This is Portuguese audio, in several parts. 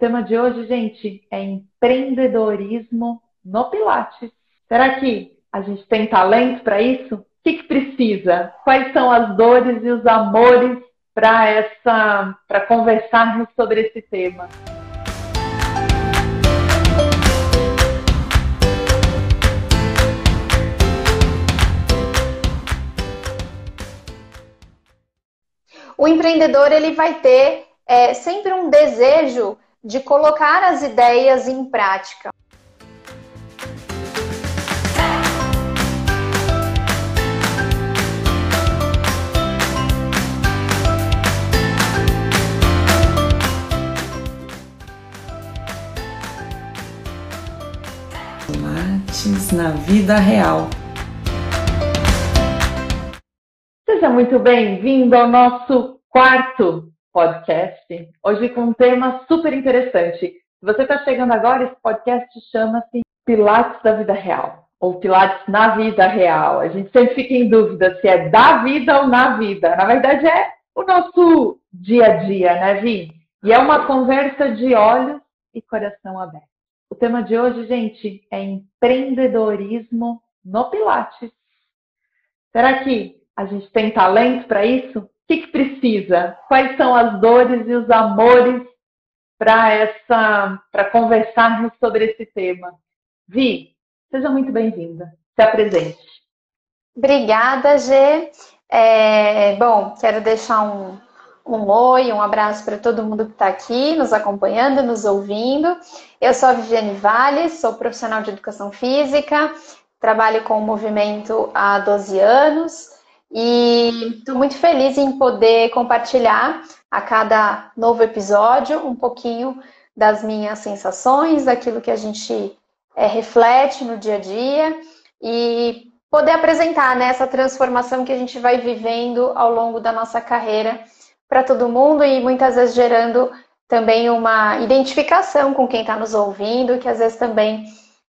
tema de hoje, gente, é empreendedorismo no Pilates. Será que a gente tem talento para isso? O que, que precisa? Quais são as dores e os amores para essa, para conversarmos sobre esse tema? O empreendedor ele vai ter é, sempre um desejo de colocar as ideias em prática. Pilates na vida real. Seja muito bem-vindo ao nosso quarto podcast, hoje com um tema super interessante. Se você está chegando agora, esse podcast chama-se Pilates da Vida Real, ou Pilates na Vida Real. A gente sempre fica em dúvida se é da vida ou na vida. Na verdade, é o nosso dia a dia, né, Vi? E é uma conversa de olhos e coração aberto. O tema de hoje, gente, é empreendedorismo no Pilates. Será que a gente tem talento para isso? Que, que precisa? Quais são as dores e os amores para essa para conversarmos sobre esse tema? Vi, seja muito bem-vinda. Se apresente. Obrigada, Gê. É, bom, quero deixar um, um oi, um abraço para todo mundo que está aqui, nos acompanhando, nos ouvindo. Eu sou a Viviane Valles, sou profissional de educação física, trabalho com o movimento há 12 anos. E estou muito feliz em poder compartilhar a cada novo episódio um pouquinho das minhas sensações, daquilo que a gente é, reflete no dia a dia e poder apresentar né, essa transformação que a gente vai vivendo ao longo da nossa carreira para todo mundo e muitas vezes gerando também uma identificação com quem está nos ouvindo, que às vezes também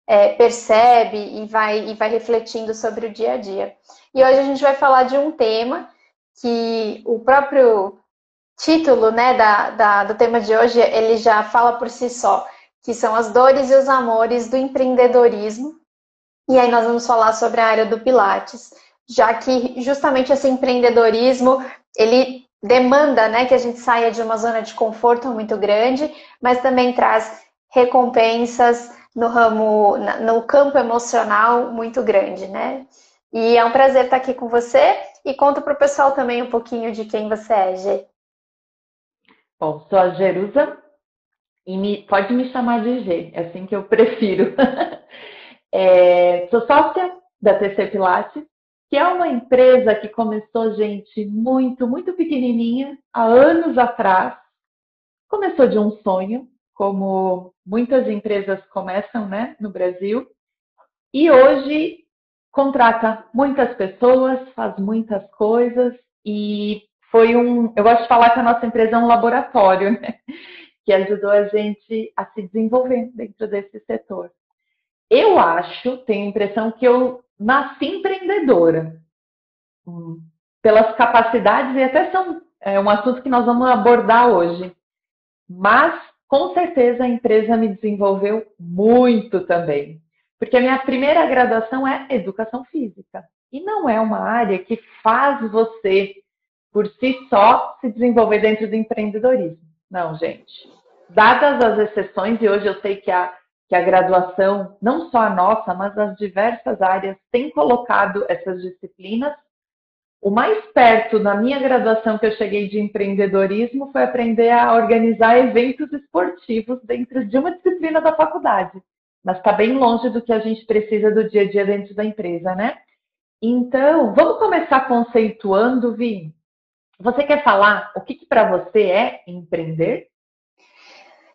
é, percebe e vai, e vai refletindo sobre o dia a dia. E hoje a gente vai falar de um tema que o próprio título né, da, da, do tema de hoje ele já fala por si só, que são as dores e os amores do empreendedorismo. E aí nós vamos falar sobre a área do Pilates, já que justamente esse empreendedorismo ele demanda né, que a gente saia de uma zona de conforto muito grande, mas também traz recompensas no ramo, no campo emocional muito grande, né? E é um prazer estar aqui com você e conta para o pessoal também um pouquinho de quem você é, Gê. Bom, sou a Jerusa e me, pode me chamar de G, é assim que eu prefiro. é, sou sócia da TC Pilates, que é uma empresa que começou, gente, muito, muito pequenininha, há anos atrás. Começou de um sonho, como muitas empresas começam, né, no Brasil. E hoje contrata muitas pessoas, faz muitas coisas e foi um. Eu gosto de falar que a nossa empresa é um laboratório, né? Que ajudou a gente a se desenvolver dentro desse setor. Eu acho, tenho a impressão que eu nasci empreendedora, hum, pelas capacidades, e até são é, um assunto que nós vamos abordar hoje. Mas, com certeza, a empresa me desenvolveu muito também. Porque a minha primeira graduação é educação física. E não é uma área que faz você, por si só, se desenvolver dentro do empreendedorismo. Não, gente. Dadas as exceções, e hoje eu sei que a, que a graduação, não só a nossa, mas as diversas áreas, tem colocado essas disciplinas. O mais perto na minha graduação que eu cheguei de empreendedorismo foi aprender a organizar eventos esportivos dentro de uma disciplina da faculdade mas está bem longe do que a gente precisa do dia a dia dentro da empresa, né? Então, vamos começar conceituando, Vi. Você quer falar o que, que para você é empreender?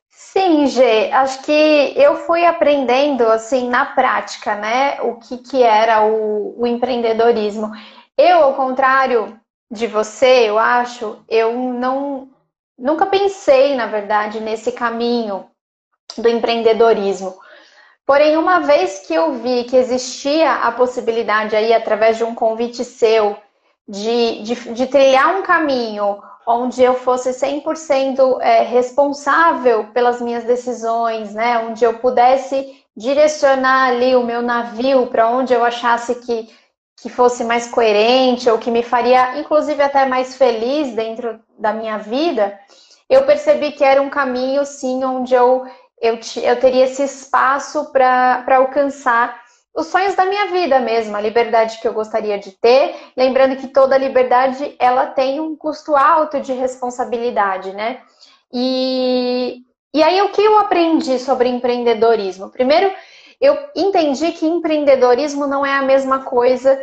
Sim, Gê, acho que eu fui aprendendo assim na prática, né, o que, que era o, o empreendedorismo. Eu, ao contrário de você, eu acho, eu não nunca pensei, na verdade, nesse caminho do empreendedorismo. Porém, uma vez que eu vi que existia a possibilidade aí, através de um convite seu, de, de, de trilhar um caminho onde eu fosse 100% é, responsável pelas minhas decisões, né? Onde eu pudesse direcionar ali o meu navio para onde eu achasse que, que fosse mais coerente ou que me faria, inclusive, até mais feliz dentro da minha vida, eu percebi que era um caminho, sim, onde eu, eu, eu teria esse espaço para alcançar os sonhos da minha vida mesmo, a liberdade que eu gostaria de ter, lembrando que toda liberdade ela tem um custo alto de responsabilidade, né? E, e aí o que eu aprendi sobre empreendedorismo? Primeiro, eu entendi que empreendedorismo não é a mesma coisa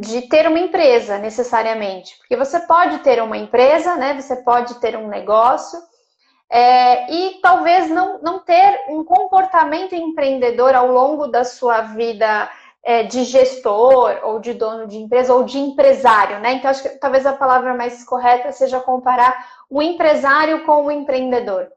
de ter uma empresa necessariamente, porque você pode ter uma empresa, né? Você pode ter um negócio, é, e talvez não, não ter um comportamento empreendedor ao longo da sua vida é, de gestor ou de dono de empresa ou de empresário, né? Então acho que talvez a palavra mais correta seja comparar o empresário com o empreendedor.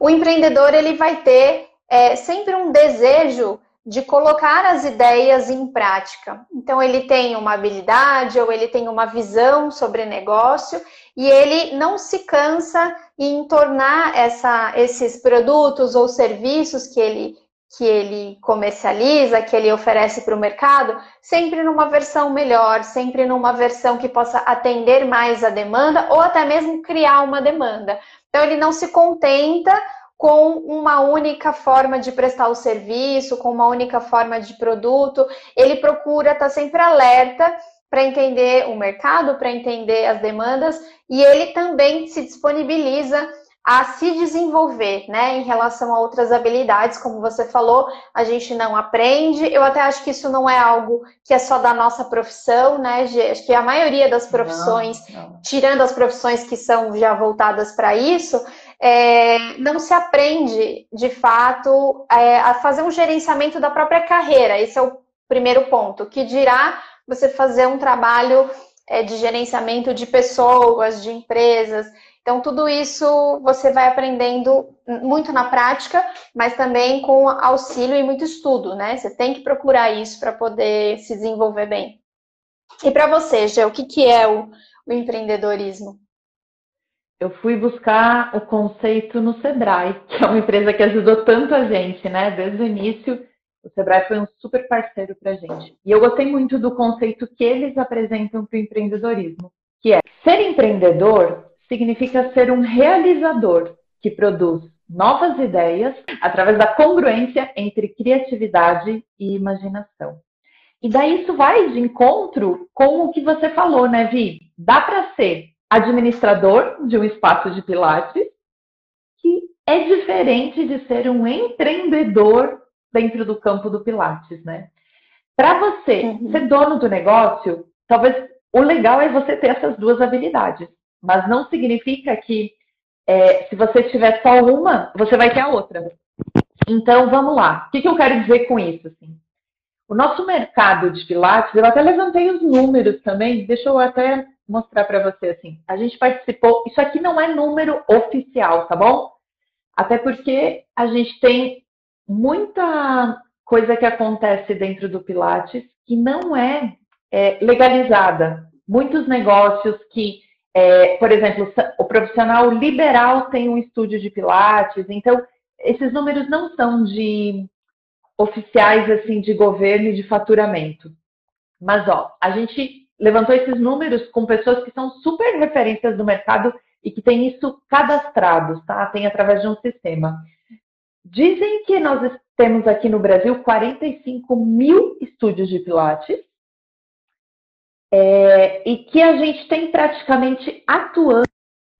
O empreendedor ele vai ter é, sempre um desejo de colocar as ideias em prática. Então ele tem uma habilidade ou ele tem uma visão sobre negócio e ele não se cansa em tornar essa, esses produtos ou serviços que ele, que ele comercializa, que ele oferece para o mercado, sempre numa versão melhor, sempre numa versão que possa atender mais a demanda ou até mesmo criar uma demanda. Então, ele não se contenta com uma única forma de prestar o serviço, com uma única forma de produto, ele procura estar sempre alerta para entender o mercado, para entender as demandas, e ele também se disponibiliza a se desenvolver, né, em relação a outras habilidades, como você falou, a gente não aprende. Eu até acho que isso não é algo que é só da nossa profissão, né? Acho que a maioria das profissões, não, não. tirando as profissões que são já voltadas para isso, é, não se aprende de fato é, a fazer um gerenciamento da própria carreira. Esse é o primeiro ponto, que dirá você fazer um trabalho é, de gerenciamento de pessoas, de empresas. Então, tudo isso você vai aprendendo muito na prática, mas também com auxílio e muito estudo, né? Você tem que procurar isso para poder se desenvolver bem. E para você, Gê, o que, que é o, o empreendedorismo? Eu fui buscar o conceito no Sebrae, que é uma empresa que ajudou tanto a gente, né? Desde o início o Sebrae foi um super parceiro para a gente. E eu gostei muito do conceito que eles apresentam para o empreendedorismo, que é ser empreendedor significa ser um realizador que produz novas ideias através da congruência entre criatividade e imaginação. E daí isso vai de encontro com o que você falou, né, Vi? Dá para ser administrador de um espaço de pilates, que é diferente de ser um empreendedor dentro do campo do Pilates, né? Para você uhum. ser dono do negócio, talvez o legal é você ter essas duas habilidades, mas não significa que é, se você tiver só uma, você vai ter a outra. Então, vamos lá. O que, que eu quero dizer com isso? Assim? O nosso mercado de Pilates, eu até levantei os números também, deixa eu até mostrar para você assim. A gente participou, isso aqui não é número oficial, tá bom? Até porque a gente tem muita coisa que acontece dentro do Pilates que não é, é legalizada. Muitos negócios que, é, por exemplo, o profissional liberal tem um estúdio de Pilates, então esses números não são de oficiais assim de governo e de faturamento. Mas ó, a gente levantou esses números com pessoas que são super referências do mercado e que têm isso cadastrados, tá? Tem através de um sistema. Dizem que nós temos aqui no Brasil 45 mil estúdios de Pilates é, e que a gente tem praticamente atuando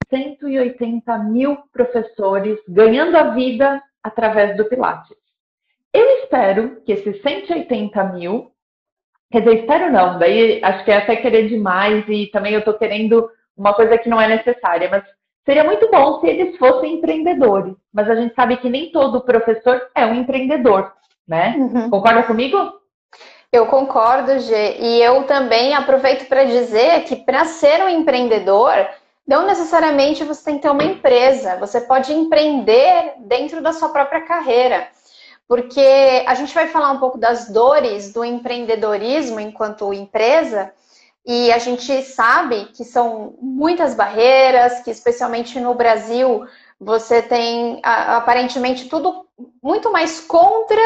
180 mil professores ganhando a vida através do Pilates. Eu espero que esses 180 mil, quer dizer, espero não, daí acho que é até querer demais e também eu estou querendo uma coisa que não é necessária, mas Seria muito bom se eles fossem empreendedores, mas a gente sabe que nem todo professor é um empreendedor, né? Uhum. Concorda comigo? Eu concordo, Gê. E eu também aproveito para dizer que para ser um empreendedor, não necessariamente você tem que ter uma empresa. Você pode empreender dentro da sua própria carreira. Porque a gente vai falar um pouco das dores do empreendedorismo enquanto empresa, e a gente sabe que são muitas barreiras, que especialmente no Brasil você tem aparentemente tudo muito mais contra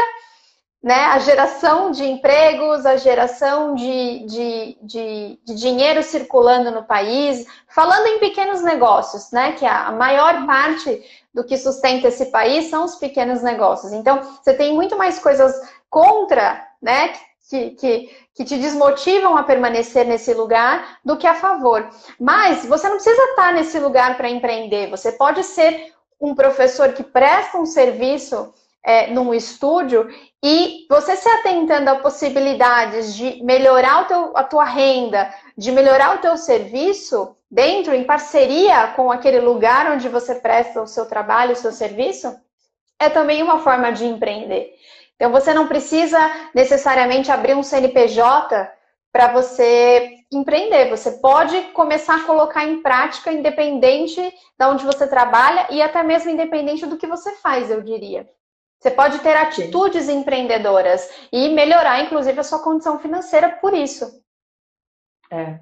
né, a geração de empregos, a geração de, de, de, de, dinheiro circulando no país, falando em pequenos negócios, né, que a maior parte do que sustenta esse país são os pequenos negócios. Então, você tem muito mais coisas contra, né, que, que, que te desmotivam a permanecer nesse lugar do que a favor. Mas você não precisa estar nesse lugar para empreender, você pode ser um professor que presta um serviço é, num estúdio e você se atentando a possibilidades de melhorar teu, a tua renda, de melhorar o teu serviço dentro, em parceria com aquele lugar onde você presta o seu trabalho, o seu serviço, é também uma forma de empreender. Então você não precisa necessariamente abrir um CNPJ para você empreender. Você pode começar a colocar em prática independente de onde você trabalha e até mesmo independente do que você faz, eu diria. Você pode ter atitudes Sim. empreendedoras e melhorar, inclusive, a sua condição financeira por isso. É.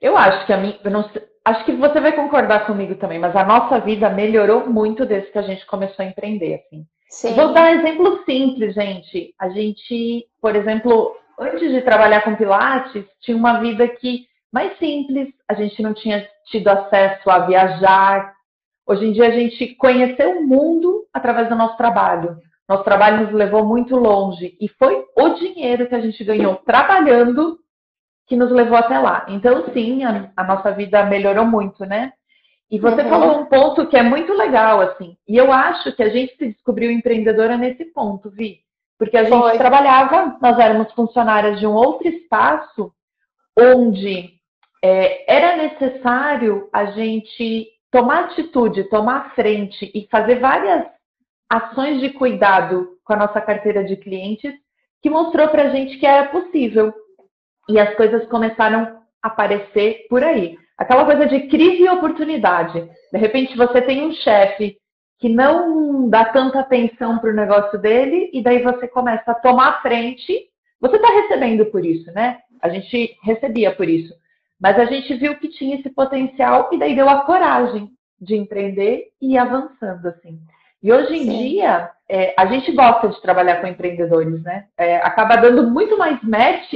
Eu acho que a mim, não, acho que você vai concordar comigo também, mas a nossa vida melhorou muito desde que a gente começou a empreender, assim. Sim. Vou dar um exemplo simples, gente. A gente, por exemplo, antes de trabalhar com Pilates, tinha uma vida que mais simples, a gente não tinha tido acesso a viajar. Hoje em dia a gente conheceu o mundo através do nosso trabalho. Nosso trabalho nos levou muito longe e foi o dinheiro que a gente ganhou trabalhando que nos levou até lá. Então, sim, a, a nossa vida melhorou muito, né? E você uhum. falou um ponto que é muito legal, assim. E eu acho que a gente se descobriu empreendedora nesse ponto, Vi. Porque a gente foi. trabalhava, nós éramos funcionárias de um outro espaço onde é, era necessário a gente tomar atitude, tomar frente e fazer várias ações de cuidado com a nossa carteira de clientes que mostrou para a gente que era possível. E as coisas começaram a aparecer por aí. Aquela coisa de crise e oportunidade. De repente você tem um chefe que não dá tanta atenção para o negócio dele e daí você começa a tomar frente. Você está recebendo por isso, né? A gente recebia por isso. Mas a gente viu que tinha esse potencial e daí deu a coragem de empreender e ir avançando, assim. E hoje em Sim. dia, é, a gente gosta de trabalhar com empreendedores, né? É, acaba dando muito mais match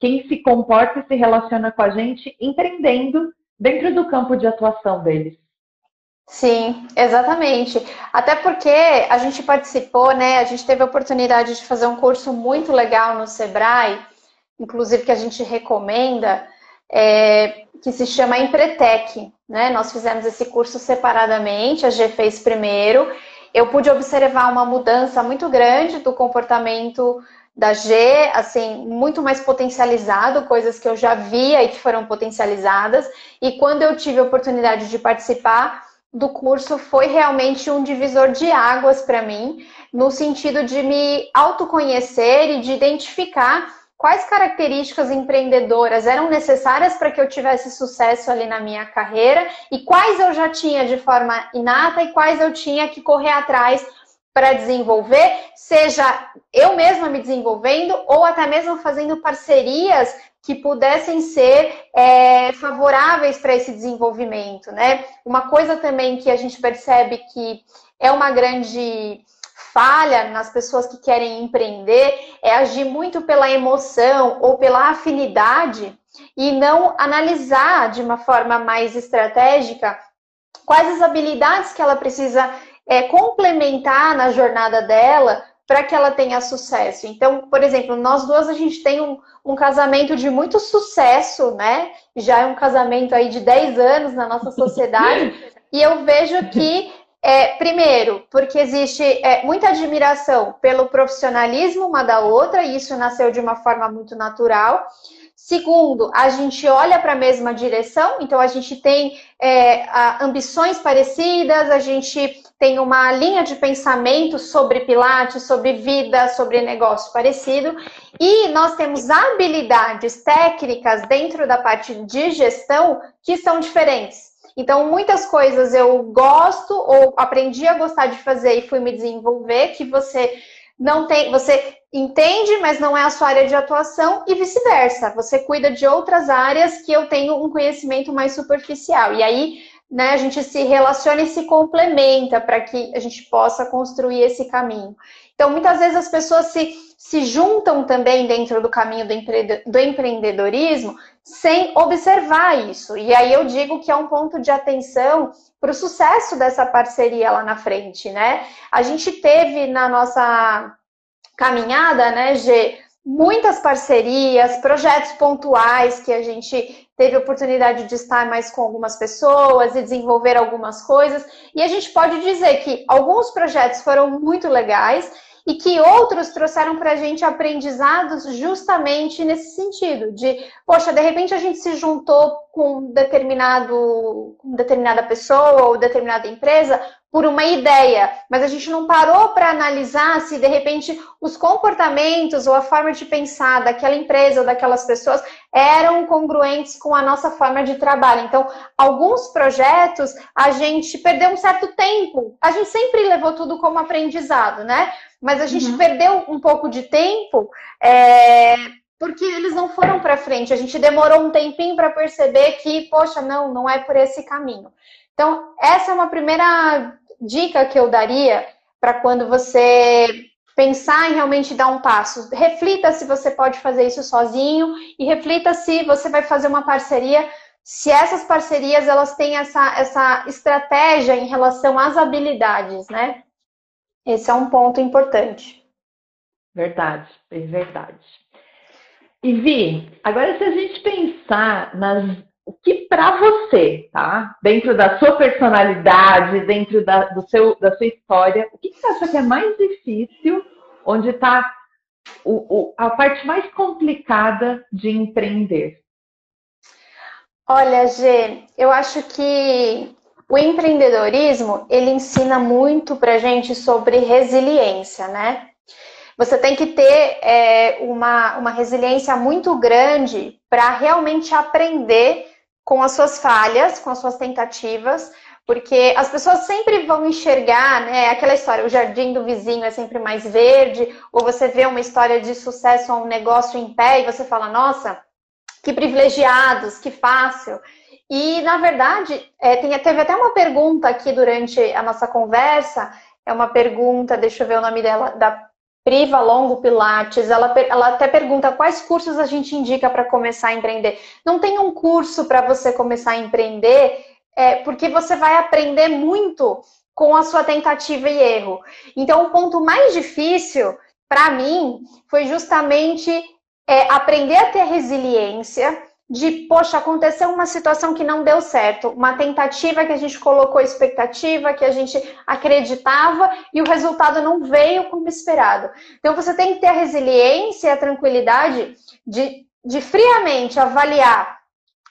quem se comporta e se relaciona com a gente empreendendo dentro do campo de atuação deles. Sim, exatamente. Até porque a gente participou, né? A gente teve a oportunidade de fazer um curso muito legal no Sebrae, inclusive que a gente recomenda, é, que se chama Empretec. Né? Nós fizemos esse curso separadamente, a G fez primeiro, eu pude observar uma mudança muito grande do comportamento da G, assim, muito mais potencializado, coisas que eu já via e que foram potencializadas. E quando eu tive a oportunidade de participar do curso, foi realmente um divisor de águas para mim, no sentido de me autoconhecer e de identificar quais características empreendedoras eram necessárias para que eu tivesse sucesso ali na minha carreira e quais eu já tinha de forma inata e quais eu tinha que correr atrás para desenvolver, seja eu mesma me desenvolvendo ou até mesmo fazendo parcerias que pudessem ser é, favoráveis para esse desenvolvimento, né? Uma coisa também que a gente percebe que é uma grande falha nas pessoas que querem empreender é agir muito pela emoção ou pela afinidade e não analisar de uma forma mais estratégica quais as habilidades que ela precisa é, complementar na jornada dela para que ela tenha sucesso. Então, por exemplo, nós duas a gente tem um, um, casamento de muito sucesso, né? Já é um casamento aí de 10 anos na nossa sociedade. e eu vejo que é, primeiro, porque existe é, muita admiração pelo profissionalismo uma da outra, e isso nasceu de uma forma muito natural. Segundo, a gente olha para a mesma direção, então a gente tem é, ambições parecidas, a gente tem uma linha de pensamento sobre Pilates, sobre vida, sobre negócio parecido, e nós temos habilidades técnicas dentro da parte de gestão que são diferentes. Então, muitas coisas eu gosto ou aprendi a gostar de fazer e fui me desenvolver, que você não tem, você entende, mas não é a sua área de atuação, e vice-versa. Você cuida de outras áreas que eu tenho um conhecimento mais superficial. E aí, né, a gente se relaciona e se complementa para que a gente possa construir esse caminho. Então, muitas vezes as pessoas se, se juntam também dentro do caminho do, empre, do empreendedorismo sem observar isso. E aí eu digo que é um ponto de atenção para o sucesso dessa parceria lá na frente, né? A gente teve na nossa caminhada, né, G, muitas parcerias, projetos pontuais que a gente teve oportunidade de estar mais com algumas pessoas e desenvolver algumas coisas. E a gente pode dizer que alguns projetos foram muito legais e que outros trouxeram para a gente aprendizados justamente nesse sentido, de, poxa, de repente a gente se juntou com determinado, com determinada pessoa ou determinada empresa por uma ideia, mas a gente não parou para analisar se de repente os comportamentos ou a forma de pensar daquela empresa ou daquelas pessoas eram congruentes com a nossa forma de trabalho. Então, alguns projetos a gente perdeu um certo tempo. A gente sempre levou tudo como aprendizado, né? Mas a gente uhum. perdeu um pouco de tempo é, porque eles não foram para frente. A gente demorou um tempinho para perceber que, poxa, não, não é por esse caminho. Então, essa é uma primeira dica que eu daria para quando você pensar em realmente dar um passo. Reflita se você pode fazer isso sozinho e reflita se você vai fazer uma parceria, se essas parcerias elas têm essa, essa estratégia em relação às habilidades, né? Esse é um ponto importante. Verdade, bem verdade. E Vi, agora se a gente pensar nas o que para você, tá? Dentro da sua personalidade, dentro da, do seu, da sua história, o que, que você acha que é mais difícil? Onde está a parte mais complicada de empreender? Olha, Gê, eu acho que o empreendedorismo, ele ensina muito pra gente sobre resiliência, né? Você tem que ter é, uma, uma resiliência muito grande para realmente aprender com as suas falhas, com as suas tentativas, porque as pessoas sempre vão enxergar, né, aquela história, o jardim do vizinho é sempre mais verde, ou você vê uma história de sucesso ou um negócio em pé e você fala, nossa, que privilegiados, que fácil. E, na verdade, é, tem, teve até uma pergunta aqui durante a nossa conversa. É uma pergunta, deixa eu ver o nome dela, da Priva Longo Pilates. Ela, ela até pergunta quais cursos a gente indica para começar a empreender. Não tem um curso para você começar a empreender, é, porque você vai aprender muito com a sua tentativa e erro. Então, o ponto mais difícil para mim foi justamente é, aprender a ter resiliência de, poxa, aconteceu uma situação que não deu certo, uma tentativa que a gente colocou expectativa, que a gente acreditava e o resultado não veio como esperado. Então você tem que ter a resiliência e a tranquilidade de, de friamente avaliar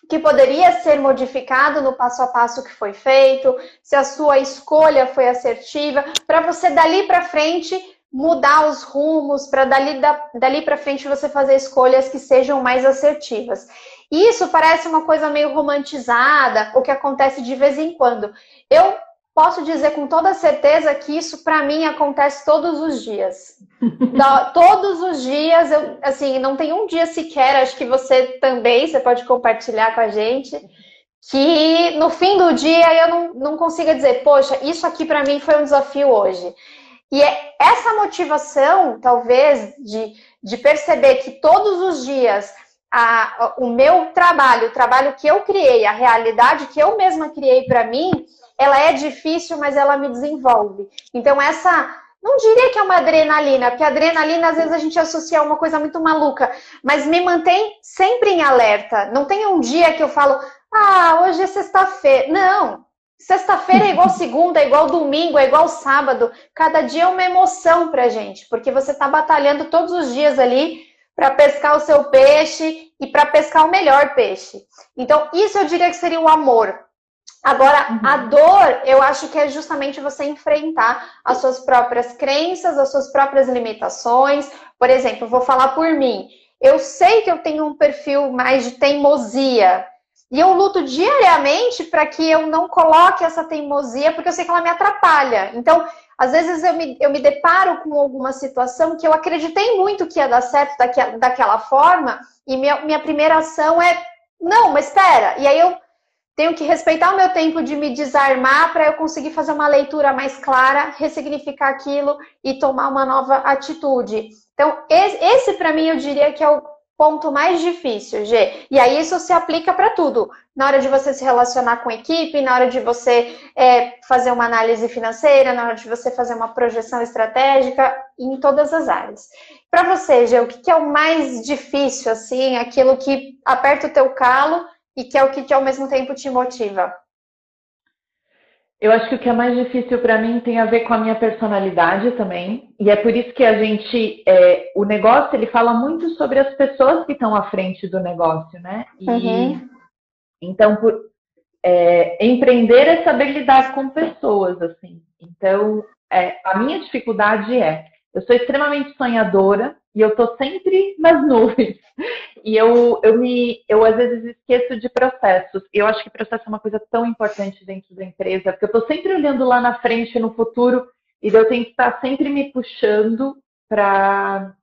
que poderia ser modificado no passo a passo que foi feito, se a sua escolha foi assertiva, para você dali para frente mudar os rumos, para dali, dali para frente você fazer escolhas que sejam mais assertivas. Isso parece uma coisa meio romantizada, o que acontece de vez em quando. Eu posso dizer com toda certeza que isso para mim acontece todos os dias. todos os dias, eu, assim, não tem um dia sequer, acho que você também, você pode compartilhar com a gente, que no fim do dia eu não, não consiga dizer, poxa, isso aqui para mim foi um desafio hoje. E é essa motivação, talvez, de, de perceber que todos os dias a, o meu trabalho, o trabalho que eu criei, a realidade que eu mesma criei para mim, ela é difícil, mas ela me desenvolve. Então, essa. Não diria que é uma adrenalina, porque a adrenalina às vezes a gente associa a uma coisa muito maluca, mas me mantém sempre em alerta. Não tem um dia que eu falo, ah, hoje é sexta-feira. Não, Sexta-feira é igual segunda, é igual domingo, é igual sábado. Cada dia é uma emoção pra gente, porque você tá batalhando todos os dias ali para pescar o seu peixe e para pescar o melhor peixe. Então, isso eu diria que seria o amor. Agora, uhum. a dor, eu acho que é justamente você enfrentar as suas próprias crenças, as suas próprias limitações. Por exemplo, vou falar por mim. Eu sei que eu tenho um perfil mais de teimosia. E eu luto diariamente para que eu não coloque essa teimosia, porque eu sei que ela me atrapalha. Então, às vezes eu me, eu me deparo com alguma situação que eu acreditei muito que ia dar certo daquela, daquela forma, e minha, minha primeira ação é, não, mas espera, e aí eu tenho que respeitar o meu tempo de me desarmar para eu conseguir fazer uma leitura mais clara, ressignificar aquilo e tomar uma nova atitude. Então, esse, esse para mim eu diria que é o ponto mais difícil, G. E aí isso se aplica para tudo. Na hora de você se relacionar com a equipe, na hora de você é, fazer uma análise financeira, na hora de você fazer uma projeção estratégica, em todas as áreas. Para você, G, o que é o mais difícil, assim, aquilo que aperta o teu calo e que é o que ao mesmo tempo te motiva? Eu acho que o que é mais difícil para mim tem a ver com a minha personalidade também. E é por isso que a gente, é, o negócio, ele fala muito sobre as pessoas que estão à frente do negócio, né? E, uhum. Então, por, é, empreender é saber lidar com pessoas, assim. Então, é, a minha dificuldade é, eu sou extremamente sonhadora e eu tô sempre nas nuvens. E eu, eu me, eu às vezes esqueço de processos. Eu acho que processo é uma coisa tão importante dentro da empresa, porque eu tô sempre olhando lá na frente, no futuro, e eu tenho que estar sempre me puxando para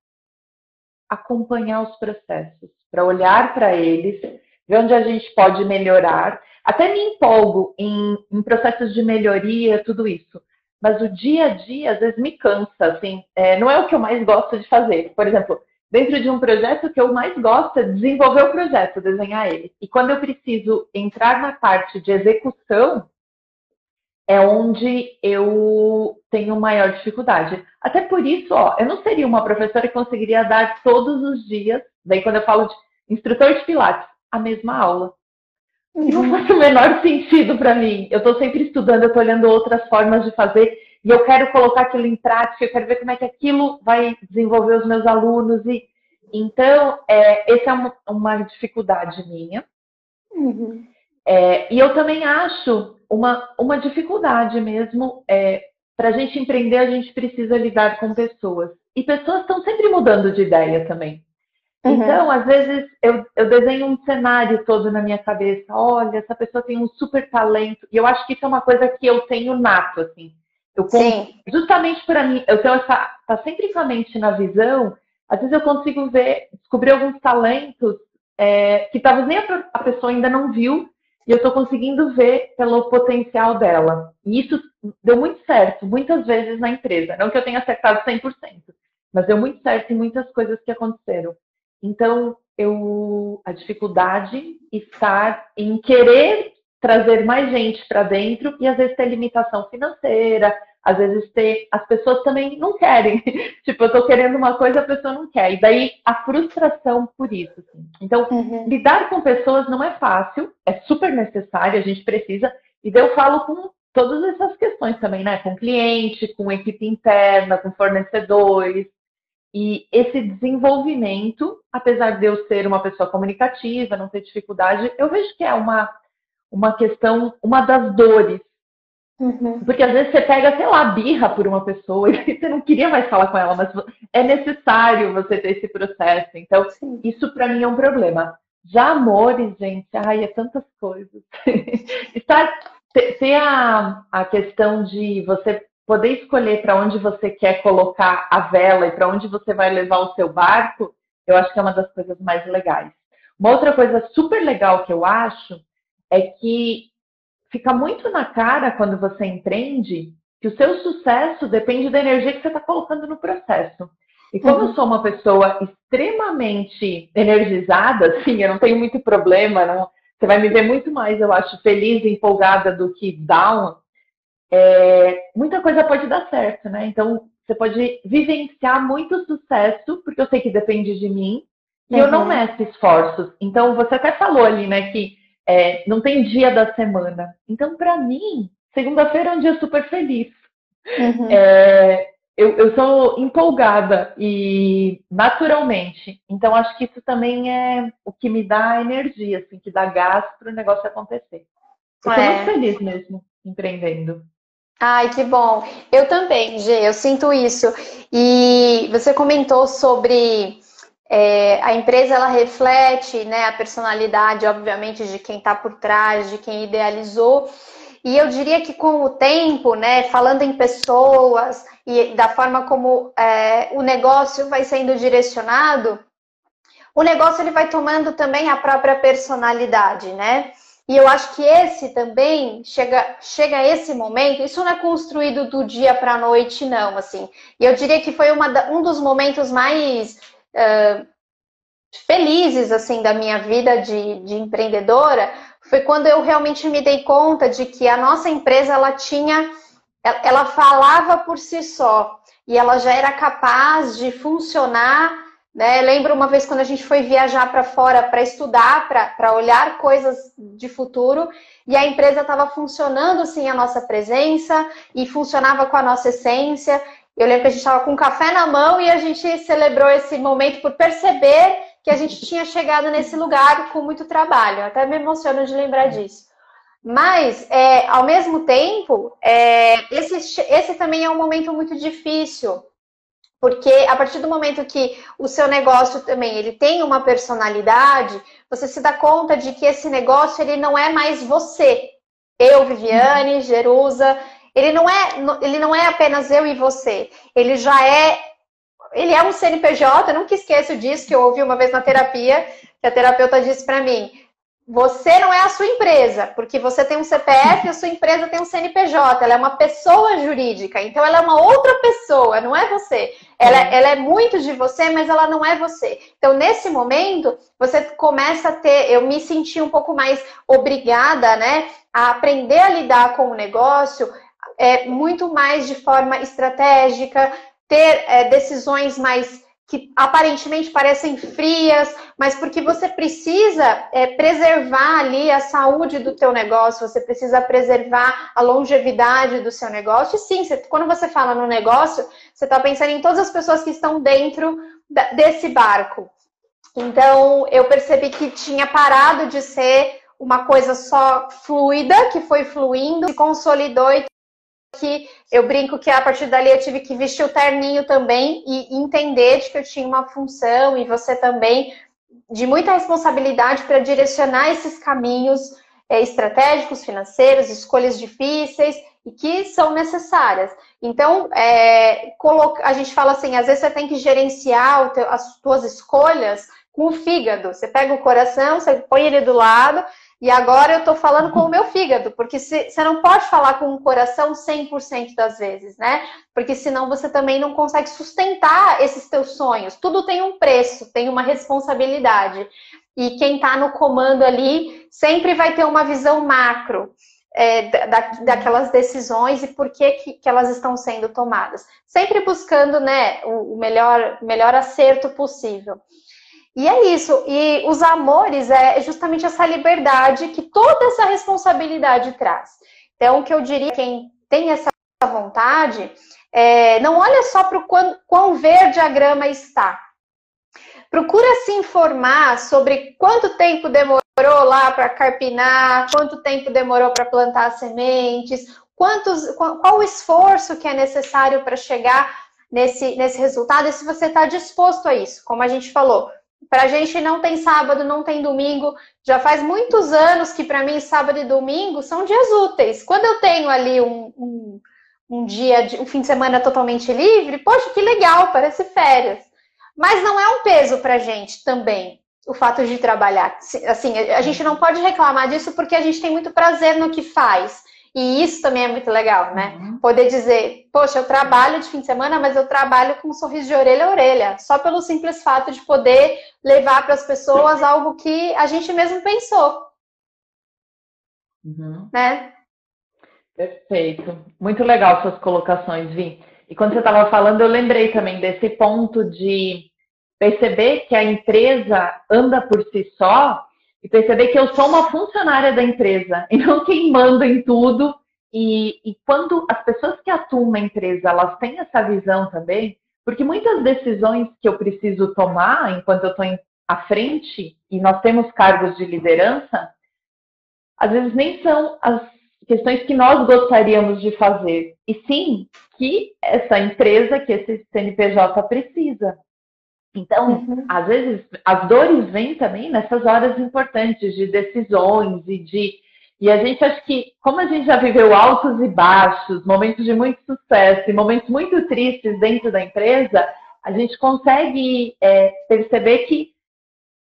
acompanhar os processos, para olhar para eles, ver onde a gente pode melhorar. Até me empolgo em, em processos de melhoria, tudo isso mas o dia a dia às vezes me cansa, assim, é, não é o que eu mais gosto de fazer. Por exemplo, dentro de um projeto, o que eu mais gosto é desenvolver o projeto, desenhar ele. E quando eu preciso entrar na parte de execução, é onde eu tenho maior dificuldade. Até por isso, ó, eu não seria uma professora que conseguiria dar todos os dias, daí quando eu falo de instrutor de Pilates, a mesma aula. Não faz o menor sentido para mim. Eu estou sempre estudando, eu estou olhando outras formas de fazer e eu quero colocar aquilo em prática, eu quero ver como é que aquilo vai desenvolver os meus alunos. E então, é, essa é uma, uma dificuldade minha. Uhum. É, e eu também acho uma, uma dificuldade mesmo. É, para a gente empreender, a gente precisa lidar com pessoas. E pessoas estão sempre mudando de ideia também. Uhum. Então, às vezes, eu, eu desenho um cenário todo na minha cabeça. Olha, essa pessoa tem um super talento. E eu acho que isso é uma coisa que eu tenho nato, assim. Eu, Sim. Justamente para mim, eu tenho essa. Tá sempre com a mente na visão. Às vezes eu consigo ver, descobrir alguns talentos é, que talvez nem a, a pessoa ainda não viu, e eu estou conseguindo ver pelo potencial dela. E isso deu muito certo, muitas vezes na empresa. Não que eu tenha acertado 100%, mas deu muito certo em muitas coisas que aconteceram. Então, eu, a dificuldade está em querer trazer mais gente para dentro e às vezes ter limitação financeira, às vezes ter. As pessoas também não querem. tipo, eu estou querendo uma coisa, a pessoa não quer. E daí a frustração por isso. Assim. Então, uhum. lidar com pessoas não é fácil, é super necessário, a gente precisa. E daí eu falo com todas essas questões também, né? Com cliente, com equipe interna, com fornecedores, e esse desenvolvimento, apesar de eu ser uma pessoa comunicativa, não ter dificuldade, eu vejo que é uma, uma questão, uma das dores. Uhum. Porque às vezes você pega, sei lá, birra por uma pessoa e você não queria mais falar com ela, mas é necessário você ter esse processo. Então, Sim. isso para mim é um problema. Já amores, gente, ai, é tantas coisas. Estar, ter a, a questão de você poder escolher para onde você quer colocar a vela e para onde você vai levar o seu barco, eu acho que é uma das coisas mais legais. Uma outra coisa super legal que eu acho é que fica muito na cara quando você empreende que o seu sucesso depende da energia que você está colocando no processo. E como uhum. eu sou uma pessoa extremamente energizada, assim, eu não tenho muito problema, não, você vai me ver muito mais, eu acho, feliz e empolgada do que down é, muita coisa pode dar certo, né? Então, você pode vivenciar muito sucesso, porque eu sei que depende de mim, e uhum. eu não uhum. meço esforços. Então, você até falou ali, né, que é, não tem dia da semana. Então, para mim, segunda-feira é um dia super feliz. Uhum. É, eu, eu sou empolgada e naturalmente. Então, acho que isso também é o que me dá energia, assim, que dá gás para o negócio acontecer. Eu estou é. muito feliz mesmo empreendendo. Ai, que bom. Eu também, Gê, eu sinto isso. E você comentou sobre é, a empresa, ela reflete né, a personalidade, obviamente, de quem está por trás, de quem idealizou. E eu diria que com o tempo, né, falando em pessoas e da forma como é, o negócio vai sendo direcionado, o negócio ele vai tomando também a própria personalidade, né? E eu acho que esse também chega, chega esse momento. Isso não é construído do dia para a noite, não. Assim, e eu diria que foi uma, um dos momentos mais uh, felizes assim da minha vida de, de empreendedora. Foi quando eu realmente me dei conta de que a nossa empresa ela tinha, ela falava por si só e ela já era capaz de funcionar né? Lembro uma vez quando a gente foi viajar para fora para estudar, para olhar coisas de futuro, e a empresa estava funcionando sem a nossa presença e funcionava com a nossa essência. Eu lembro que a gente estava com um café na mão e a gente celebrou esse momento por perceber que a gente tinha chegado nesse lugar com muito trabalho. Até me emociono de lembrar disso. Mas, é, ao mesmo tempo, é, esse, esse também é um momento muito difícil, porque a partir do momento que o seu negócio também ele tem uma personalidade, você se dá conta de que esse negócio ele não é mais você. Eu, Viviane. Jerusa, ele não é ele não é apenas eu e você. Ele já é ele é um CNPJ, eu nunca esqueço disso que eu ouvi uma vez na terapia, que a terapeuta disse para mim: você não é a sua empresa, porque você tem um CPF e a sua empresa tem um CNPJ. Ela é uma pessoa jurídica, então ela é uma outra pessoa, não é você. Ela, ela é muito de você, mas ela não é você. Então, nesse momento, você começa a ter. Eu me senti um pouco mais obrigada, né, a aprender a lidar com o negócio é, muito mais de forma estratégica, ter é, decisões mais que aparentemente parecem frias, mas porque você precisa é, preservar ali a saúde do teu negócio, você precisa preservar a longevidade do seu negócio. E sim, você, quando você fala no negócio, você está pensando em todas as pessoas que estão dentro da, desse barco. Então, eu percebi que tinha parado de ser uma coisa só fluida, que foi fluindo, se consolidou e que eu brinco que a partir dali eu tive que vestir o terninho também e entender de que eu tinha uma função e você também de muita responsabilidade para direcionar esses caminhos é, estratégicos, financeiros, escolhas difíceis e que são necessárias. Então, é, a gente fala assim, às vezes você tem que gerenciar as suas escolhas com o fígado. Você pega o coração, você põe ele do lado e agora eu estou falando com o meu fígado, porque você não pode falar com o coração 100% das vezes, né? Porque senão você também não consegue sustentar esses teus sonhos. Tudo tem um preço, tem uma responsabilidade. E quem está no comando ali sempre vai ter uma visão macro. É, da, daquelas decisões e por que, que, que, elas estão sendo tomadas. Sempre buscando né, o, o melhor, melhor acerto possível. E é isso. E os amores é justamente essa liberdade que toda essa responsabilidade traz. Então, o que eu diria, quem tem essa vontade, é, não olha só para o quão, quão verde a grama está. Procura se informar sobre quanto tempo demorou lá para carpinar, quanto tempo demorou para plantar sementes, quantos, qual, qual o esforço que é necessário para chegar nesse, nesse resultado e se você está disposto a isso. Como a gente falou, para a gente não tem sábado, não tem domingo. Já faz muitos anos que para mim sábado e domingo são dias úteis. Quando eu tenho ali um, um, um dia, de, um fim de semana totalmente livre, poxa, que legal, parece férias. Mas não é um peso para a gente também o fato de trabalhar. Assim, a gente não pode reclamar disso porque a gente tem muito prazer no que faz. E isso também é muito legal, né? Uhum. Poder dizer, poxa, eu trabalho de fim de semana, mas eu trabalho com um sorriso de orelha a orelha, só pelo simples fato de poder levar para as pessoas algo que a gente mesmo pensou. Uhum. Né? Perfeito. Muito legal suas colocações, Vi. E quando você estava falando, eu lembrei também desse ponto de perceber que a empresa anda por si só e perceber que eu sou uma funcionária da empresa e não quem manda em tudo. E, e quando as pessoas que atuam na empresa, elas têm essa visão também, porque muitas decisões que eu preciso tomar enquanto eu estou à frente e nós temos cargos de liderança, às vezes nem são as questões que nós gostaríamos de fazer, e sim que essa empresa, que esse CNPJ precisa. Então, uhum. às vezes, as dores vêm também nessas horas importantes de decisões e de E a gente acha que, como a gente já viveu altos e baixos, momentos de muito sucesso e momentos muito tristes dentro da empresa, a gente consegue é, perceber que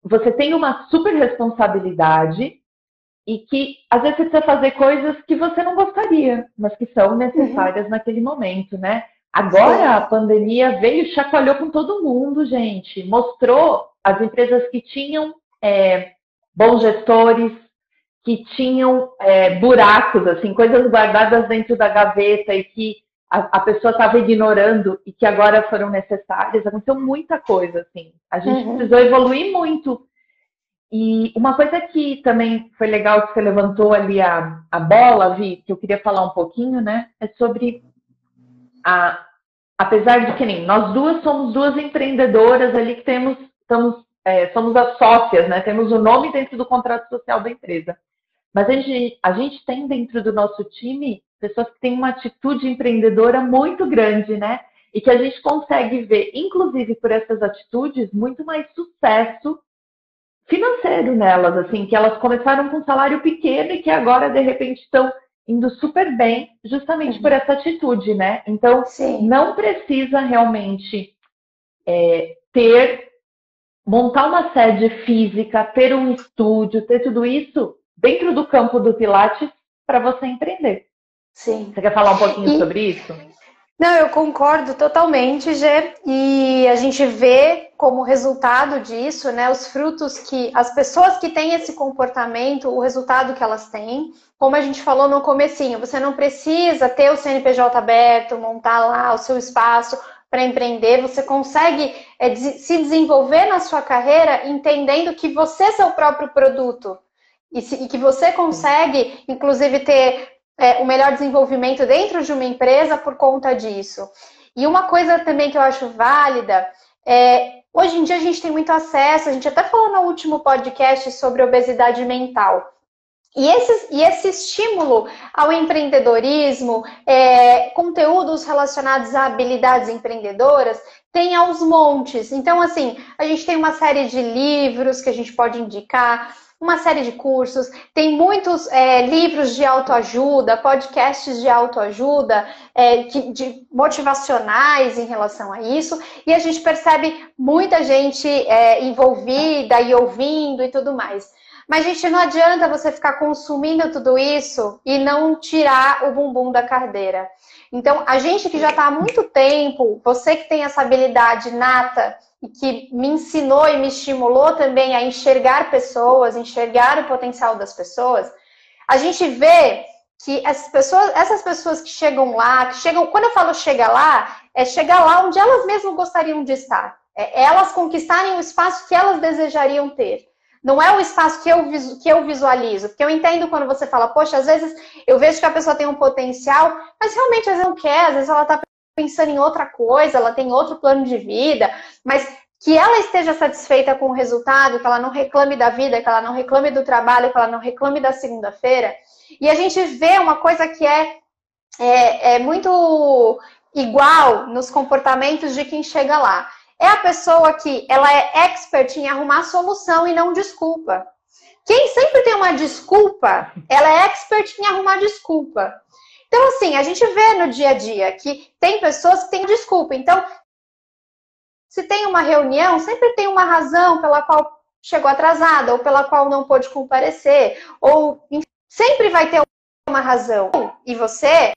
você tem uma super responsabilidade e que às vezes você precisa fazer coisas que você não gostaria, mas que são necessárias uhum. naquele momento, né? Agora a pandemia veio e chacoalhou com todo mundo, gente. Mostrou as empresas que tinham é, bons gestores, que tinham é, buracos, assim, coisas guardadas dentro da gaveta e que a, a pessoa estava ignorando e que agora foram necessárias. Aconteceu muita coisa, assim. A gente uhum. precisou evoluir muito. E uma coisa que também foi legal que você levantou ali a, a bola, Vi, que eu queria falar um pouquinho, né? É sobre a, apesar de que nem nós duas somos duas empreendedoras ali que temos, estamos, é, somos as sócias, né? Temos o nome dentro do contrato social da empresa. Mas a gente, a gente tem dentro do nosso time pessoas que têm uma atitude empreendedora muito grande, né? E que a gente consegue ver, inclusive por essas atitudes, muito mais sucesso financeiro nelas, assim, que elas começaram com um salário pequeno e que agora, de repente, estão indo super bem, justamente uhum. por essa atitude, né? Então, Sim. não precisa realmente é, ter, montar uma sede física, ter um estúdio, ter tudo isso dentro do campo do Pilates para você empreender. Sim. Você quer falar um pouquinho e... sobre isso? Não, eu concordo totalmente, Gê. E a gente vê como resultado disso, né, os frutos que as pessoas que têm esse comportamento, o resultado que elas têm. Como a gente falou no comecinho, você não precisa ter o CNPJ aberto, montar lá o seu espaço para empreender, você consegue é, se desenvolver na sua carreira entendendo que você é seu próprio produto. E, se, e que você consegue, inclusive, ter é, o melhor desenvolvimento dentro de uma empresa por conta disso. E uma coisa também que eu acho válida é, hoje em dia a gente tem muito acesso, a gente até falou no último podcast sobre obesidade mental. E esse, e esse estímulo ao empreendedorismo, é, conteúdos relacionados a habilidades empreendedoras, tem aos montes. Então, assim, a gente tem uma série de livros que a gente pode indicar, uma série de cursos, tem muitos é, livros de autoajuda, podcasts de autoajuda, é, de, de, motivacionais em relação a isso, e a gente percebe muita gente é, envolvida e ouvindo e tudo mais. Mas, gente, não adianta você ficar consumindo tudo isso e não tirar o bumbum da carteira. Então, a gente que já está há muito tempo, você que tem essa habilidade nata e que me ensinou e me estimulou também a enxergar pessoas, enxergar o potencial das pessoas, a gente vê que essas pessoas, essas pessoas que chegam lá, que chegam, quando eu falo chegar lá, é chegar lá onde elas mesmas gostariam de estar. É elas conquistarem o espaço que elas desejariam ter. Não é o espaço que eu, que eu visualizo. Porque eu entendo quando você fala, poxa, às vezes eu vejo que a pessoa tem um potencial, mas realmente às vezes não quer, às vezes ela está pensando em outra coisa, ela tem outro plano de vida, mas que ela esteja satisfeita com o resultado, que ela não reclame da vida, que ela não reclame do trabalho, que ela não reclame da segunda-feira. E a gente vê uma coisa que é, é, é muito igual nos comportamentos de quem chega lá. É a pessoa que ela é expert em arrumar solução e não desculpa. Quem sempre tem uma desculpa, ela é expert em arrumar desculpa. Então, assim, a gente vê no dia a dia que tem pessoas que têm desculpa. Então, se tem uma reunião, sempre tem uma razão pela qual chegou atrasada ou pela qual não pôde comparecer, ou sempre vai ter uma razão. E você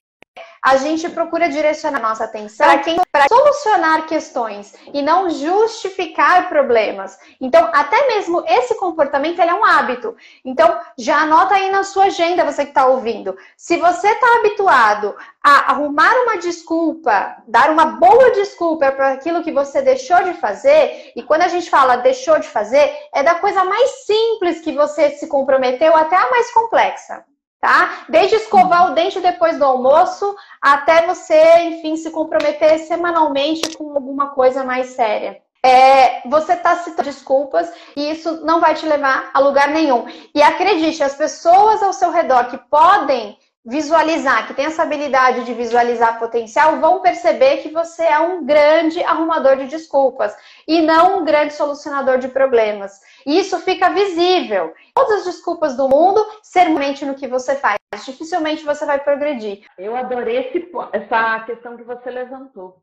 a gente procura direcionar nossa atenção para quem para solucionar questões e não justificar problemas. Então, até mesmo esse comportamento é um hábito. Então, já anota aí na sua agenda, você que está ouvindo. Se você está habituado a arrumar uma desculpa, dar uma boa desculpa para aquilo que você deixou de fazer, e quando a gente fala deixou de fazer, é da coisa mais simples que você se comprometeu até a mais complexa tá? Desde escovar o dente depois do almoço até você, enfim, se comprometer semanalmente com alguma coisa mais séria. É, você está citando desculpas e isso não vai te levar a lugar nenhum. E acredite, as pessoas ao seu redor que podem visualizar, que tem essa habilidade de visualizar potencial, vão perceber que você é um grande arrumador de desculpas e não um grande solucionador de problemas. E isso fica visível. Todas as desculpas do mundo, ser mente no que você faz. Dificilmente você vai progredir. Eu adorei esse, essa questão que você levantou.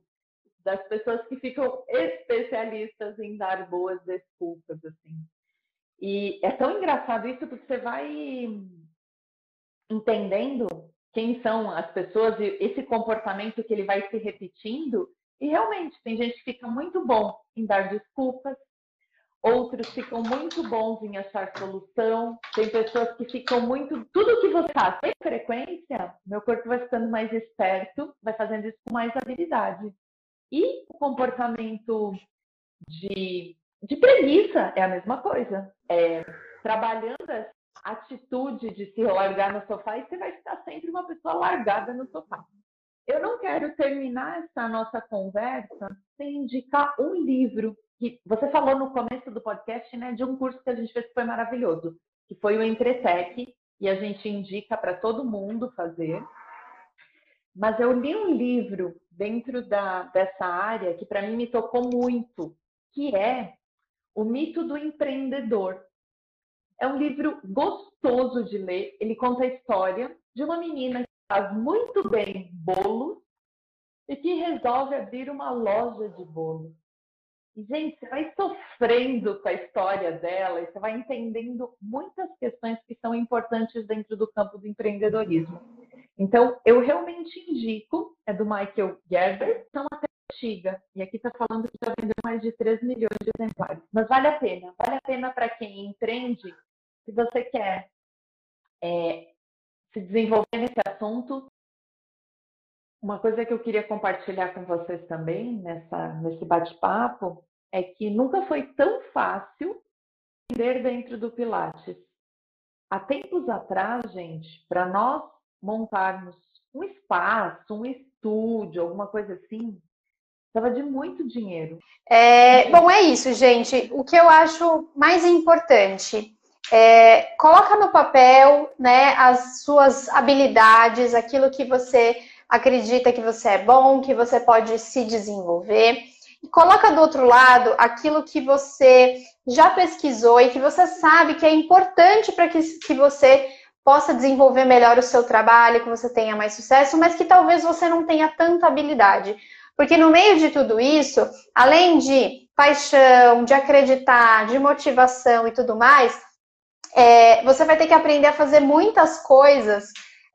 Das pessoas que ficam especialistas em dar boas desculpas, assim. E é tão engraçado isso porque você vai entendendo quem são as pessoas e esse comportamento que ele vai se repetindo. E realmente, tem gente que fica muito bom em dar desculpas, outros ficam muito bons em achar solução, tem pessoas que ficam muito. Tudo que você faz tem frequência, meu corpo vai ficando mais esperto, vai fazendo isso com mais habilidade. E o comportamento de, de preguiça é a mesma coisa. É, trabalhando atitude de se largar no sofá e você vai estar sempre uma pessoa largada no sofá. Eu não quero terminar essa nossa conversa sem indicar um livro que você falou no começo do podcast, né, de um curso que a gente fez que foi maravilhoso, que foi o Entretec, e a gente indica para todo mundo fazer. Mas eu li um livro dentro da, dessa área que para mim me tocou muito, que é O Mito do Empreendedor, é um livro gostoso de ler. Ele conta a história de uma menina que faz muito bem bolos e que resolve abrir uma loja de bolos. E, gente, você vai sofrendo com a história dela e você vai entendendo muitas questões que são importantes dentro do campo do empreendedorismo. Então, eu realmente indico, é do Michael Gerber, são até antiga, e aqui está falando que já vendeu mais de 3 milhões de exemplares. Mas vale a pena, vale a pena para quem empreende se você quer é, se desenvolver nesse assunto, uma coisa que eu queria compartilhar com vocês também nessa, nesse bate-papo é que nunca foi tão fácil vender dentro do Pilates. Há tempos atrás, gente, para nós montarmos um espaço, um estúdio, alguma coisa assim, Estava de muito dinheiro. É, bom, é isso, gente. O que eu acho mais importante é, coloca no papel né, as suas habilidades, aquilo que você acredita que você é bom, que você pode se desenvolver. E coloca do outro lado aquilo que você já pesquisou e que você sabe que é importante para que, que você possa desenvolver melhor o seu trabalho, que você tenha mais sucesso, mas que talvez você não tenha tanta habilidade. Porque no meio de tudo isso, além de paixão, de acreditar, de motivação e tudo mais, é, você vai ter que aprender a fazer muitas coisas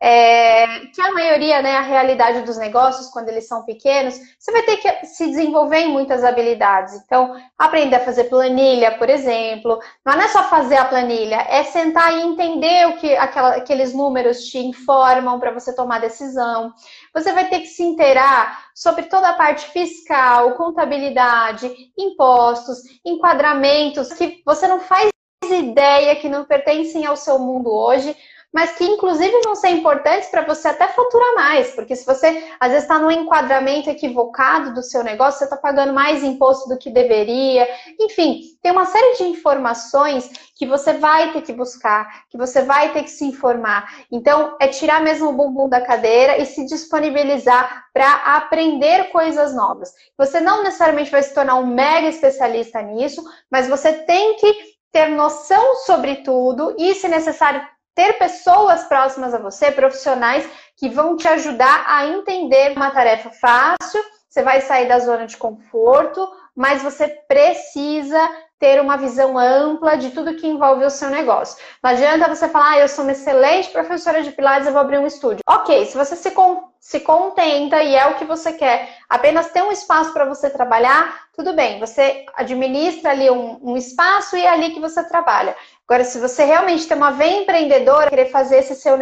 é, que a maioria, né, a realidade dos negócios, quando eles são pequenos, você vai ter que se desenvolver em muitas habilidades. Então, aprender a fazer planilha, por exemplo. Não é só fazer a planilha, é sentar e entender o que aquela, aqueles números te informam para você tomar decisão. Você vai ter que se inteirar sobre toda a parte fiscal, contabilidade, impostos, enquadramentos, que você não faz ideia que não pertencem ao seu mundo hoje, mas que inclusive vão ser importantes para você até faturar mais, porque se você às vezes está num enquadramento equivocado do seu negócio, você está pagando mais imposto do que deveria. Enfim, tem uma série de informações que você vai ter que buscar, que você vai ter que se informar. Então, é tirar mesmo o bumbum da cadeira e se disponibilizar para aprender coisas novas. Você não necessariamente vai se tornar um mega especialista nisso, mas você tem que ter noção sobre tudo e, se necessário, ter pessoas próximas a você, profissionais, que vão te ajudar a entender uma tarefa fácil. Você vai sair da zona de conforto, mas você precisa ter uma visão ampla de tudo que envolve o seu negócio. Não adianta você falar, ah, eu sou uma excelente professora de Pilates, eu vou abrir um estúdio. Ok, se você se, con se contenta e é o que você quer, apenas ter um espaço para você trabalhar, tudo bem, você administra ali um, um espaço e é ali que você trabalha. Agora, se você realmente tem uma veia empreendedora, querer fazer esse seu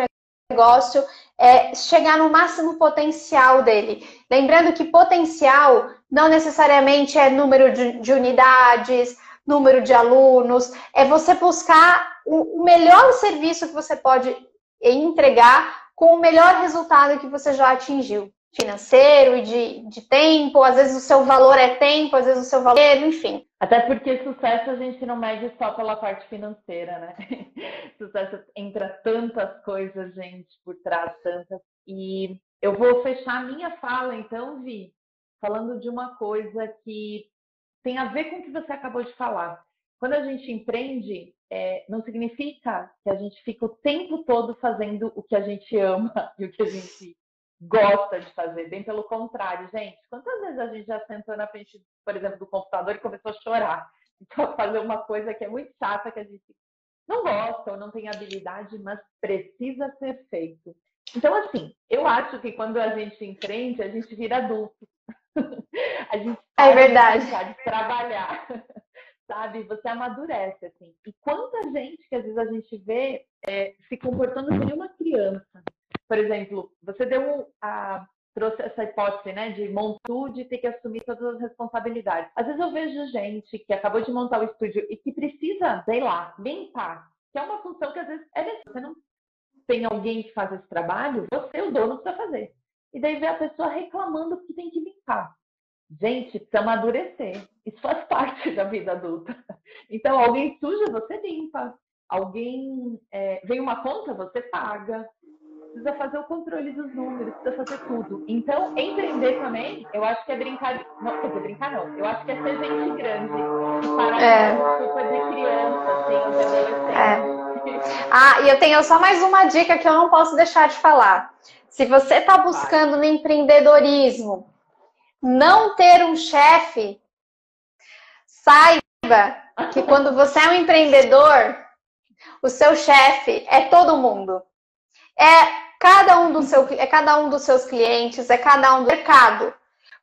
negócio, é chegar no máximo potencial dele. Lembrando que potencial não necessariamente é número de, de unidades, número de alunos, é você buscar o melhor serviço que você pode entregar com o melhor resultado que você já atingiu. Financeiro e de, de tempo, às vezes o seu valor é tempo, às vezes o seu valor é, enfim. Até porque sucesso a gente não mede só pela parte financeira, né? sucesso entra tantas coisas, gente, por trás, tantas. E eu vou fechar a minha fala, então, Vi, falando de uma coisa que tem a ver com o que você acabou de falar. Quando a gente empreende, é, não significa que a gente fica o tempo todo fazendo o que a gente ama e o que a gente gosta de fazer. Bem pelo contrário, gente. Quantas vezes a gente já sentou na frente, por exemplo, do computador e começou a chorar? Então, fazer uma coisa que é muito chata, que a gente não gosta ou não tem habilidade, mas precisa ser feito. Então, assim, eu acho que quando a gente empreende, a gente vira adulto. a gente é verdade. de trabalhar sabe? Você amadurece, assim. E quanta gente que às vezes a gente vê é, se comportando como uma criança. Por exemplo, você deu a, trouxe essa hipótese, né, de montude ter que assumir todas as responsabilidades. Às vezes eu vejo gente que acabou de montar o estúdio e que precisa, sei lá, limpar, que é uma função que às vezes é necessária. Você não tem alguém que faz esse trabalho, você, o dono, precisa fazer. E daí vê a pessoa reclamando que tem que limpar. Gente, precisa amadurecer. Isso faz parte da vida adulta. Então, alguém suja, você limpa. Alguém é, vem uma conta, você paga. Precisa fazer o controle dos números, precisa fazer tudo. Então, empreender também, eu acho que é brincar. Não, quer dizer, brincar não. Eu acho que é ser gente grande. Parar é. desculpa de criança, assim, de adolescente. É. Ah, e eu tenho só mais uma dica que eu não posso deixar de falar. Se você está buscando no empreendedorismo não ter um chefe, saiba que quando você é um empreendedor, o seu chefe é todo mundo. É cada um, do seu, é cada um dos seus clientes, é cada um do mercado.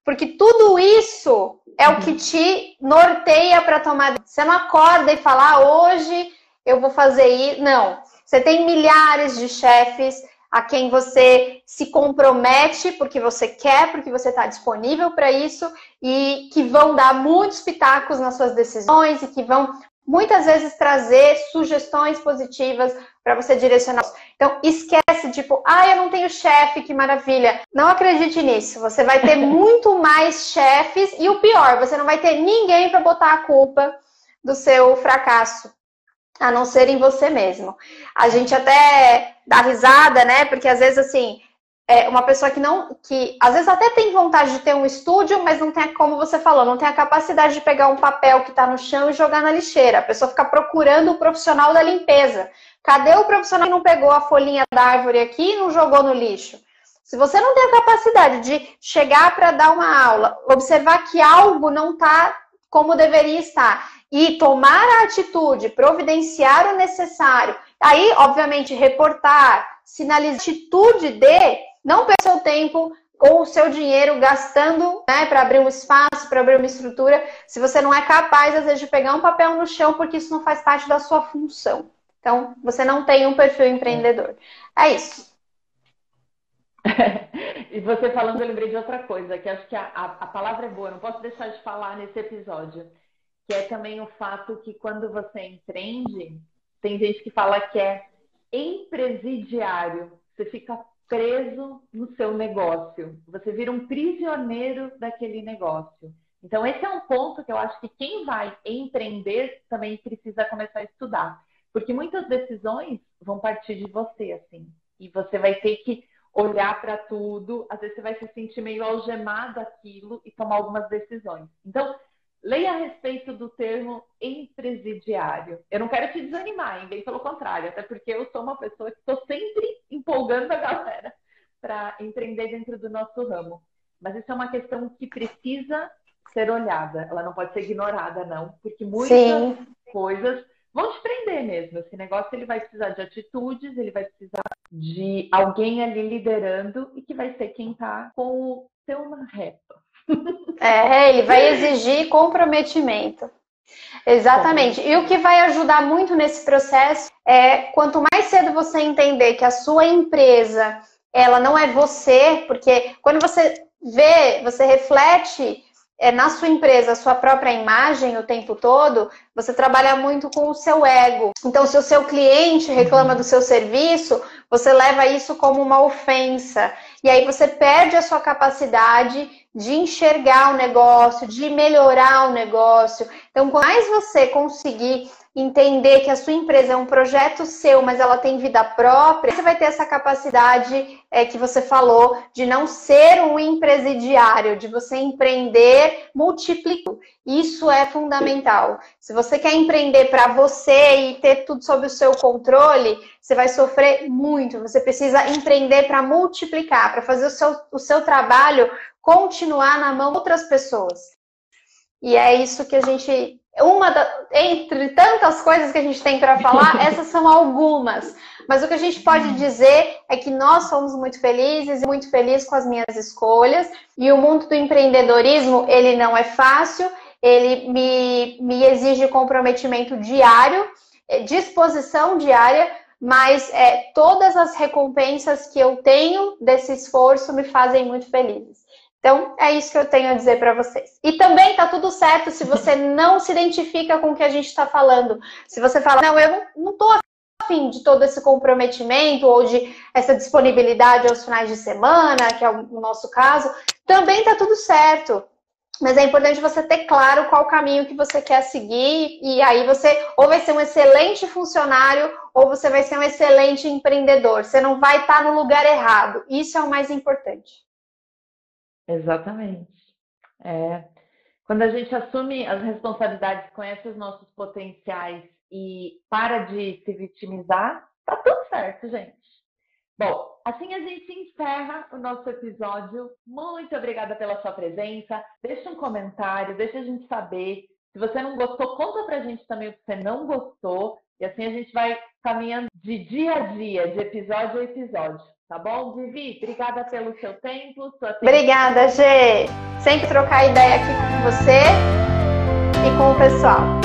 Porque tudo isso é o que uhum. te norteia para tomar. Você não acorda e fala, ah, hoje eu vou fazer isso. Não. Você tem milhares de chefes, a quem você se compromete porque você quer, porque você está disponível para isso e que vão dar muitos pitacos nas suas decisões e que vão muitas vezes trazer sugestões positivas para você direcionar. Então, esquece, tipo, ah, eu não tenho chefe, que maravilha. Não acredite nisso. Você vai ter muito mais chefes e o pior, você não vai ter ninguém para botar a culpa do seu fracasso a não ser em você mesmo. A gente até dá risada, né? Porque às vezes assim, é uma pessoa que não, que às vezes até tem vontade de ter um estúdio, mas não tem, como você falou, não tem a capacidade de pegar um papel que está no chão e jogar na lixeira. A pessoa fica procurando o profissional da limpeza. Cadê o profissional que não pegou a folhinha da árvore aqui e não jogou no lixo? Se você não tem a capacidade de chegar para dar uma aula, observar que algo não está como deveria estar e tomar a atitude, providenciar o necessário, aí, obviamente, reportar, sinalizar atitude de não perder seu tempo ou o seu dinheiro gastando né, para abrir um espaço, para abrir uma estrutura, se você não é capaz, às vezes, de pegar um papel no chão, porque isso não faz parte da sua função. Então, você não tem um perfil empreendedor. É isso. e você falando, eu lembrei de outra coisa, que acho que a, a, a palavra é boa, não posso deixar de falar nesse episódio que é também o fato que quando você empreende, tem gente que fala que é empresidiário. Você fica preso no seu negócio. Você vira um prisioneiro daquele negócio. Então, esse é um ponto que eu acho que quem vai empreender também precisa começar a estudar. Porque muitas decisões vão partir de você, assim. E você vai ter que olhar para tudo. Às vezes você vai se sentir meio algemado aquilo e tomar algumas decisões. Então, Leia a respeito do termo empresidiário. Eu não quero te desanimar, hein? bem pelo contrário, até porque eu sou uma pessoa que estou sempre empolgando a galera para empreender dentro do nosso ramo. Mas isso é uma questão que precisa ser olhada, ela não pode ser ignorada, não, porque muitas Sim. coisas vão te prender mesmo. Esse negócio ele vai precisar de atitudes, ele vai precisar de alguém ali liderando e que vai ser quem está com o seu na reta. É, ele vai exigir comprometimento. Exatamente. E o que vai ajudar muito nesse processo é quanto mais cedo você entender que a sua empresa ela não é você, porque quando você vê, você reflete é, na sua empresa a sua própria imagem o tempo todo, você trabalha muito com o seu ego. Então, se o seu cliente reclama do seu serviço, você leva isso como uma ofensa. E aí você perde a sua capacidade de enxergar o negócio, de melhorar o negócio. Então, quanto mais você conseguir entender que a sua empresa é um projeto seu, mas ela tem vida própria, você vai ter essa capacidade é, que você falou de não ser um empresidiário, de você empreender multiplicando. Isso é fundamental. Se você quer empreender para você e ter tudo sob o seu controle, você vai sofrer muito. Você precisa empreender para multiplicar, para fazer o seu, o seu trabalho continuar na mão de outras pessoas. E é isso que a gente uma da, entre tantas coisas que a gente tem para falar, essas são algumas. Mas o que a gente pode dizer é que nós somos muito felizes e muito felizes com as minhas escolhas. E o mundo do empreendedorismo, ele não é fácil, ele me, me exige comprometimento diário, é, disposição diária, mas é, todas as recompensas que eu tenho desse esforço me fazem muito felizes. Então, é isso que eu tenho a dizer para vocês. E também tá tudo certo se você não se identifica com o que a gente está falando. Se você fala, não, eu não estou afim de todo esse comprometimento ou de essa disponibilidade aos finais de semana, que é o nosso caso, também tá tudo certo. Mas é importante você ter claro qual caminho que você quer seguir, e aí você ou vai ser um excelente funcionário ou você vai ser um excelente empreendedor. Você não vai estar no lugar errado. Isso é o mais importante. Exatamente. É, quando a gente assume as responsabilidades, conhece os nossos potenciais e para de se vitimizar, tá tudo certo, gente. Bom, assim a gente encerra o nosso episódio. Muito obrigada pela sua presença. Deixa um comentário, deixa a gente saber. Se você não gostou, conta pra gente também o que você não gostou. E assim a gente vai caminhando de dia a dia, de episódio a episódio. Tá bom, Vivi? Obrigada pelo seu tempo. Obrigada, Gê. Sempre trocar ideia aqui com você e com o pessoal.